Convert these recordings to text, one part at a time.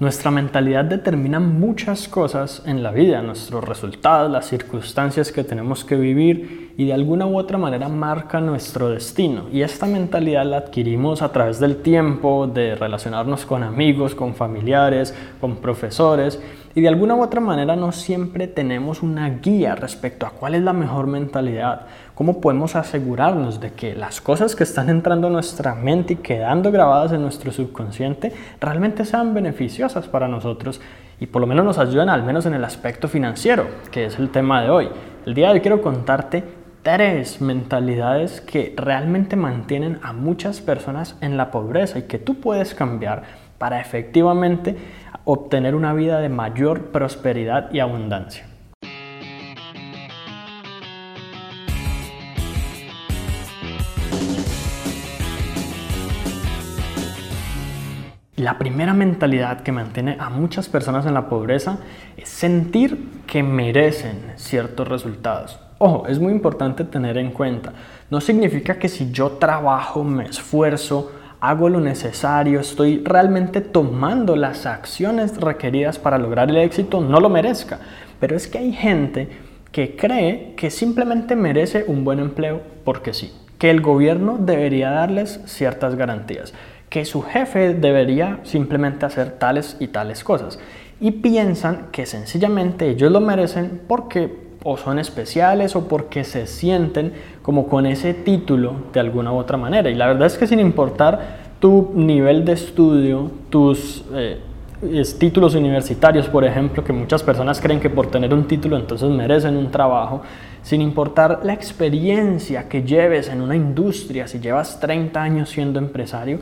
Nuestra mentalidad determina muchas cosas en la vida, nuestros resultados, las circunstancias que tenemos que vivir y de alguna u otra manera marca nuestro destino. Y esta mentalidad la adquirimos a través del tiempo, de relacionarnos con amigos, con familiares, con profesores y de alguna u otra manera no siempre tenemos una guía respecto a cuál es la mejor mentalidad, cómo podemos asegurarnos de que las cosas que están entrando a nuestra mente y quedando grabadas en nuestro subconsciente realmente sean beneficiosas para nosotros y por lo menos nos ayuden al menos en el aspecto financiero, que es el tema de hoy. El día de hoy quiero contarte tres mentalidades que realmente mantienen a muchas personas en la pobreza y que tú puedes cambiar para efectivamente obtener una vida de mayor prosperidad y abundancia. La primera mentalidad que mantiene a muchas personas en la pobreza es sentir que merecen ciertos resultados. Ojo, es muy importante tener en cuenta, no significa que si yo trabajo, me esfuerzo, hago lo necesario, estoy realmente tomando las acciones requeridas para lograr el éxito, no lo merezca. Pero es que hay gente que cree que simplemente merece un buen empleo porque sí, que el gobierno debería darles ciertas garantías, que su jefe debería simplemente hacer tales y tales cosas. Y piensan que sencillamente ellos lo merecen porque o son especiales o porque se sienten como con ese título de alguna u otra manera. Y la verdad es que sin importar tu nivel de estudio, tus eh, títulos universitarios, por ejemplo, que muchas personas creen que por tener un título entonces merecen un trabajo, sin importar la experiencia que lleves en una industria, si llevas 30 años siendo empresario,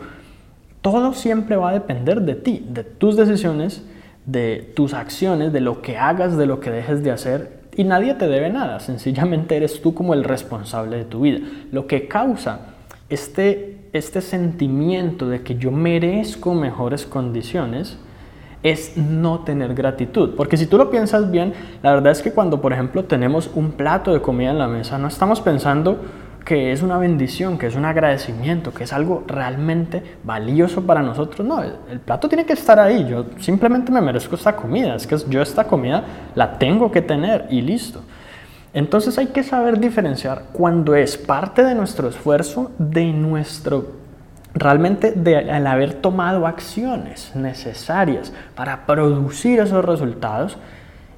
todo siempre va a depender de ti, de tus decisiones, de tus acciones, de lo que hagas, de lo que dejes de hacer y nadie te debe nada, sencillamente eres tú como el responsable de tu vida. Lo que causa este, este sentimiento de que yo merezco mejores condiciones es no tener gratitud. Porque si tú lo piensas bien, la verdad es que cuando, por ejemplo, tenemos un plato de comida en la mesa, no estamos pensando que es una bendición, que es un agradecimiento, que es algo realmente valioso para nosotros. No, el, plato tiene que estar ahí. Yo simplemente me merezco esta comida. Es que yo esta comida la tengo que tener y listo. Entonces hay que saber diferenciar cuando es parte de nuestro esfuerzo, de nuestro realmente de al haber tomado acciones necesarias para producir esos resultados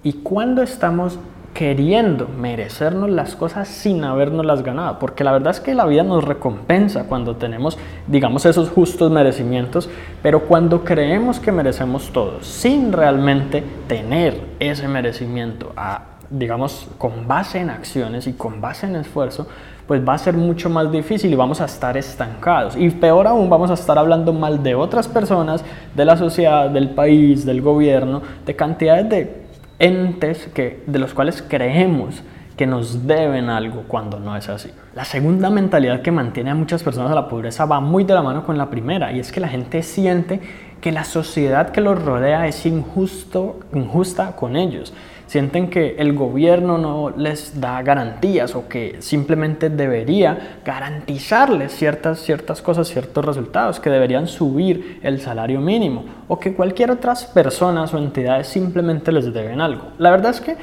y cuando estamos queriendo merecernos las cosas sin habernos las ganado, porque la verdad es que la vida nos recompensa cuando tenemos, digamos, esos justos merecimientos, pero cuando creemos que merecemos todo, sin realmente tener ese merecimiento, a, digamos, con base en acciones y con base en esfuerzo, pues va a ser mucho más difícil y vamos a estar estancados. Y peor aún, vamos a estar hablando mal de otras personas, de la sociedad, del país, del gobierno, de cantidades de entes que, de los cuales creemos que nos deben algo cuando no es así. La segunda mentalidad que mantiene a muchas personas a la pobreza va muy de la mano con la primera y es que la gente siente que la sociedad que los rodea es injusto, injusta con ellos. Sienten que el gobierno no les da garantías o que simplemente debería garantizarles ciertas, ciertas cosas, ciertos resultados, que deberían subir el salario mínimo o que cualquier otras personas o entidades simplemente les deben algo. La verdad es que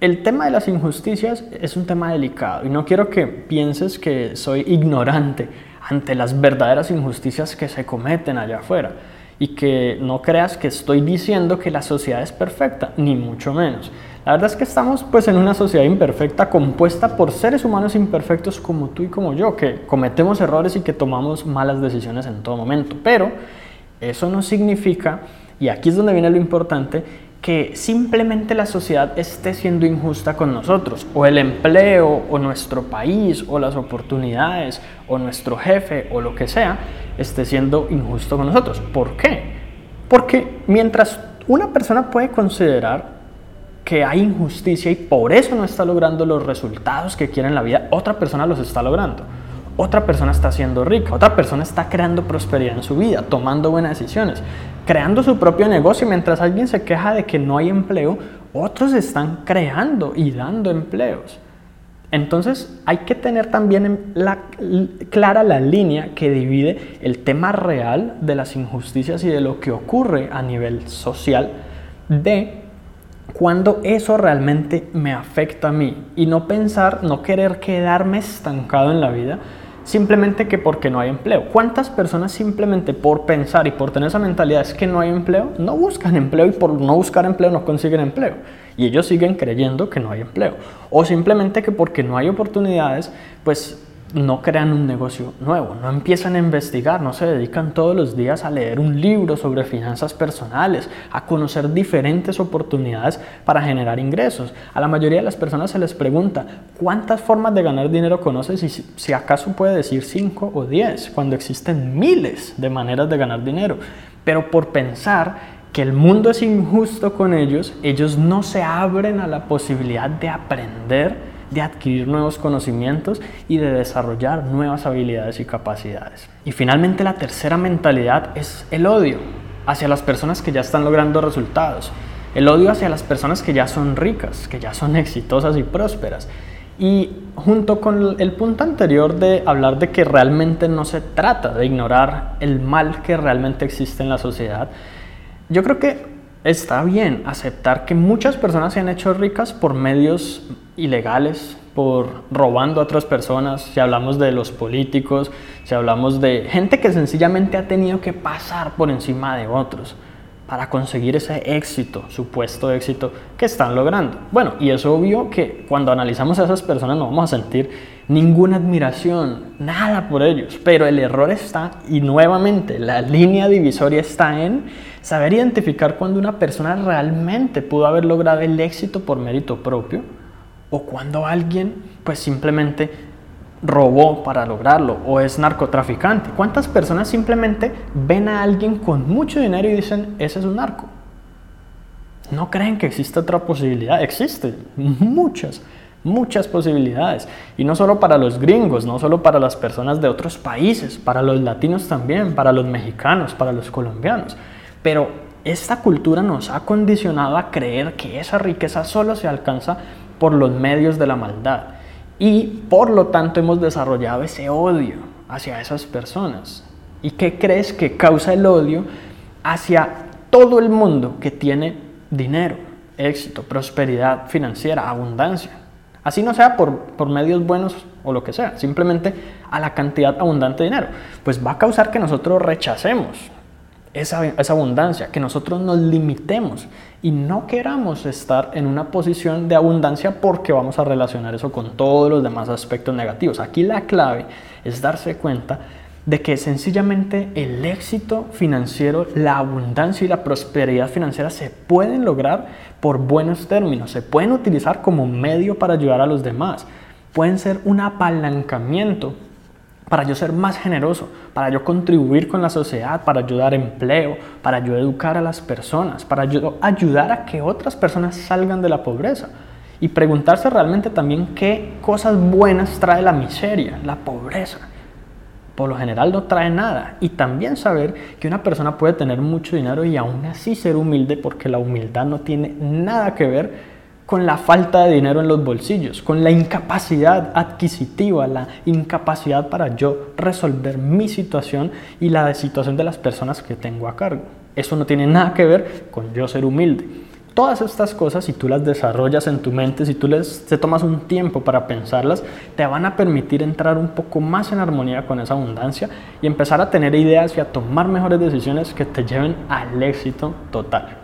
el tema de las injusticias es un tema delicado y no quiero que pienses que soy ignorante ante las verdaderas injusticias que se cometen allá afuera y que no creas que estoy diciendo que la sociedad es perfecta, ni mucho menos. La verdad es que estamos pues en una sociedad imperfecta compuesta por seres humanos imperfectos como tú y como yo, que cometemos errores y que tomamos malas decisiones en todo momento. Pero eso no significa, y aquí es donde viene lo importante, que simplemente la sociedad esté siendo injusta con nosotros, o el empleo, o nuestro país, o las oportunidades, o nuestro jefe, o lo que sea, esté siendo injusto con nosotros. ¿Por qué? Porque mientras una persona puede considerar que hay injusticia y por eso no está logrando los resultados que quiere en la vida, otra persona los está logrando. Otra persona está siendo rica, otra persona está creando prosperidad en su vida, tomando buenas decisiones, creando su propio negocio. Mientras alguien se queja de que no hay empleo, otros están creando y dando empleos. Entonces hay que tener también la, clara la línea que divide el tema real de las injusticias y de lo que ocurre a nivel social de cuando eso realmente me afecta a mí y no pensar, no querer quedarme estancado en la vida simplemente que porque no hay empleo. ¿Cuántas personas simplemente por pensar y por tener esa mentalidad es que no hay empleo, no buscan empleo y por no buscar empleo no consiguen empleo? Y ellos siguen creyendo que no hay empleo. O simplemente que porque no hay oportunidades, pues no crean un negocio nuevo, no empiezan a investigar, no se dedican todos los días a leer un libro sobre finanzas personales, a conocer diferentes oportunidades para generar ingresos. A la mayoría de las personas se les pregunta, ¿cuántas formas de ganar dinero conoces? Y si, acaso puede decir 5 o 10, cuando existen miles de maneras de ganar dinero. Pero por pensar que el mundo es injusto con ellos, ellos no se abren a la posibilidad de aprender de adquirir nuevos conocimientos y de desarrollar nuevas habilidades y capacidades. Y finalmente la tercera mentalidad es el odio hacia las personas que ya están logrando resultados. El odio hacia las personas que ya son ricas, que ya son exitosas y prósperas. Y junto con el punto anterior de hablar de que realmente no se trata de ignorar el mal que realmente existe en la sociedad, yo creo que está bien aceptar que muchas personas se han hecho ricas por medios ilegales, por robando a otras personas, si hablamos de los políticos, si hablamos de gente que sencillamente ha tenido que pasar por encima de otros para conseguir ese éxito, supuesto éxito que están logrando. Bueno, y es obvio que cuando analizamos a esas personas no vamos a sentir ninguna admiración, nada por ellos, pero el error está, y nuevamente la línea divisoria está en saber identificar cuando una persona realmente pudo haber logrado el éxito por mérito propio o cuando alguien pues simplemente robó para lograrlo o es narcotraficante. ¿Cuántas personas simplemente ven a alguien con mucho dinero y dicen, ese es un narco? No creen que existe otra posibilidad. Existe muchas, muchas posibilidades. Y no solo para los gringos, no solo para las personas de otros países, para los latinos también, para los mexicanos, para los colombianos. Pero esta cultura nos ha condicionado a creer que esa riqueza solo se alcanza por los medios de la maldad. Y por lo tanto hemos desarrollado ese odio hacia esas personas. ¿Y qué crees que causa el odio hacia todo el mundo que tiene dinero, éxito, prosperidad financiera, abundancia? Así no sea por, por medios buenos o lo que sea, simplemente a la cantidad abundante de dinero. Pues va a causar que nosotros rechacemos esa, abundancia, que nosotros nos limitemos y no queramos estar en una posición de abundancia porque vamos a relacionar eso con todos los demás aspectos negativos. Aquí la clave es darse cuenta de que sencillamente el éxito financiero, la abundancia y la prosperidad financiera se pueden lograr por buenos términos, se pueden utilizar como medio para ayudar a los demás, pueden ser un apalancamiento para yo ser más generoso, para yo contribuir con la sociedad, para ayudar empleo, para yo educar a las personas, para yo ayudar a que otras personas salgan de la pobreza. Y preguntarse realmente también qué cosas buenas trae la miseria, la pobreza. Por lo general no trae nada. Y también saber que una persona puede tener mucho dinero y aún así ser humilde porque la humildad no tiene nada que ver con la falta de dinero en los bolsillos, con la incapacidad adquisitiva, la incapacidad para yo resolver mi situación y la situación de las personas que tengo a cargo. Eso no tiene nada que ver con yo ser humilde. Todas estas cosas, si tú las desarrollas en tu mente, si tú les, te tomas un tiempo para pensarlas, te van a permitir entrar un poco más en armonía con esa abundancia y empezar a tener ideas y a tomar mejores decisiones que te lleven al éxito total.